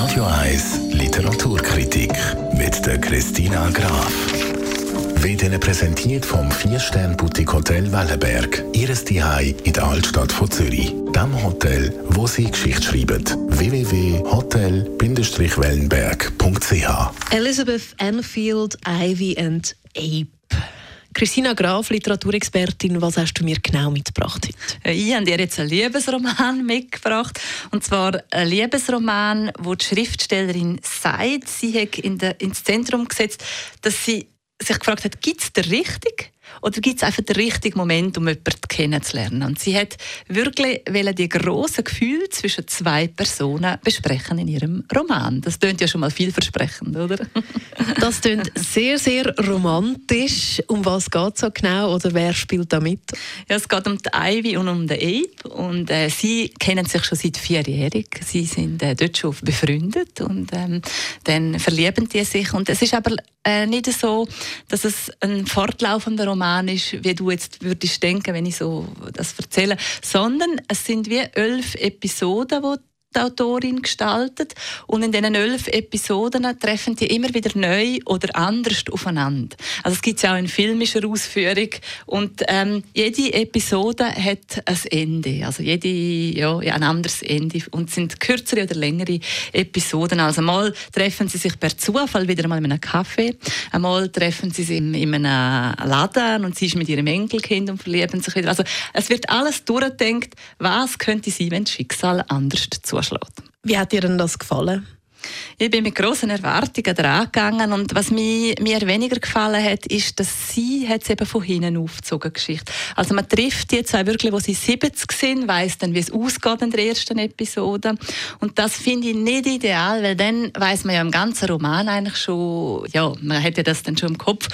Radio 1 Literaturkritik mit der Christina Graf. Wird Ihnen präsentiert vom 4-Stern-Boutique Hotel Wellenberg. Ihres Zuhause in der Altstadt von Zürich. Dem Hotel, wo Sie Geschichte schreiben. www.hotel-wellenberg.ch Elizabeth Enfield, Ivy and Ape. Christina Graf, Literaturexpertin, was hast du mir genau mitgebracht heute? Äh, ich habe dir jetzt einen Liebesroman mitgebracht. Und zwar einen Liebesroman, wo die Schriftstellerin sagt, sie hat in der, ins Zentrum gesetzt, dass sie sich gefragt hat, gibt es den richtig? Oder gibt es einfach den richtigen Moment, um jemanden kennenzulernen? Und sie hat wirklich die grossen Gefühle zwischen zwei Personen besprechen in ihrem Roman. Das klingt ja schon mal vielversprechend, oder? das klingt sehr, sehr romantisch. Um was geht es so genau oder wer spielt da mit? Ja, es geht um die Ivy und um den Abe. Und äh, sie kennen sich schon seit vierjährig. Sie sind äh, dort schon befreundet und ähm, dann verlieben die sich. Und es ist aber äh, nicht so, dass es ein fortlaufender Roman ist, wie du jetzt würdest denken, wenn ich so das erzähle, sondern es sind wie elf Episoden, die die gestaltet. Und in diesen elf Episoden treffen die immer wieder neu oder anders aufeinander. Also es gibt ja auch in filmischer Ausführung. Und ähm, jede Episode hat ein Ende. Also jede, ja, ein anderes Ende. Und es sind kürzere oder längere Episoden. Also mal treffen sie sich per Zufall wieder mal in einem Café. Einmal treffen sie sich in, in einem Laden und sie ist mit ihrem Enkelkind und verlieben sich wieder. Also es wird alles durchgedacht, was könnte sein, wenn das Schicksal anders zu zuschlägt. Wie hat dir denn das gefallen? Ich bin mit großen Erwartungen dran gegangen und was mir, mir weniger gefallen hat, ist, dass sie hat es eben von hinten aufgezogen Geschichte. Also man trifft die zwei wirklich, wo sie 70 sind, weiß dann, wie es ausgeht in der ersten Episode und das finde ich nicht ideal, weil dann weiß man ja im ganzen Roman eigentlich schon, ja, man hat ja das dann schon im Kopf.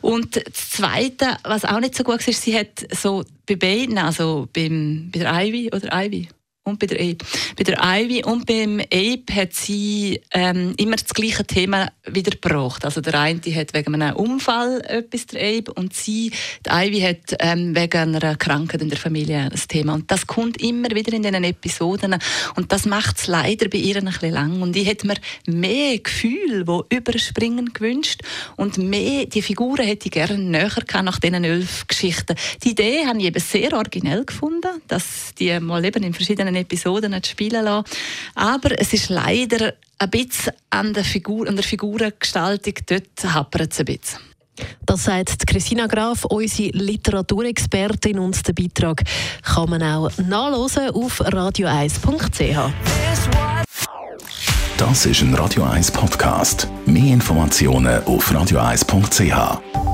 Und das Zweite, was auch nicht so gut ist, sie hat so bei beiden, also beim, bei der Ivy oder Ivy und bei der Ape. Bei der Ivy und beim Ape hat sie ähm, immer das gleiche Thema wiedergebracht. Also der eine hat wegen einem Unfall etwas, der Ape, und sie, die Ivy, hat ähm, wegen einer Krankheit in der Familie ein Thema. Und das kommt immer wieder in diesen Episoden. Und das macht es leider bei ihr ein bisschen lang. Und ich hätte mir mehr Gefühl, die überspringen gewünscht. Und mehr, die Figuren hätte ich gerne näher gehabt nach diesen elf Geschichten. Die Idee habe ich eben sehr originell gefunden, dass die mal eben in verschiedenen einzelnen Episoden nicht spielen lassen. Aber es ist leider ein bisschen an der, Figur, an der Figurengestaltung, dort hapert es ein bisschen. Das sagt Christina Graf, unsere Literaturexpertin, und den Beitrag kann man auch nachlesen auf radio1.ch. Das ist ein Radio 1 Podcast. Mehr Informationen auf radio1.ch.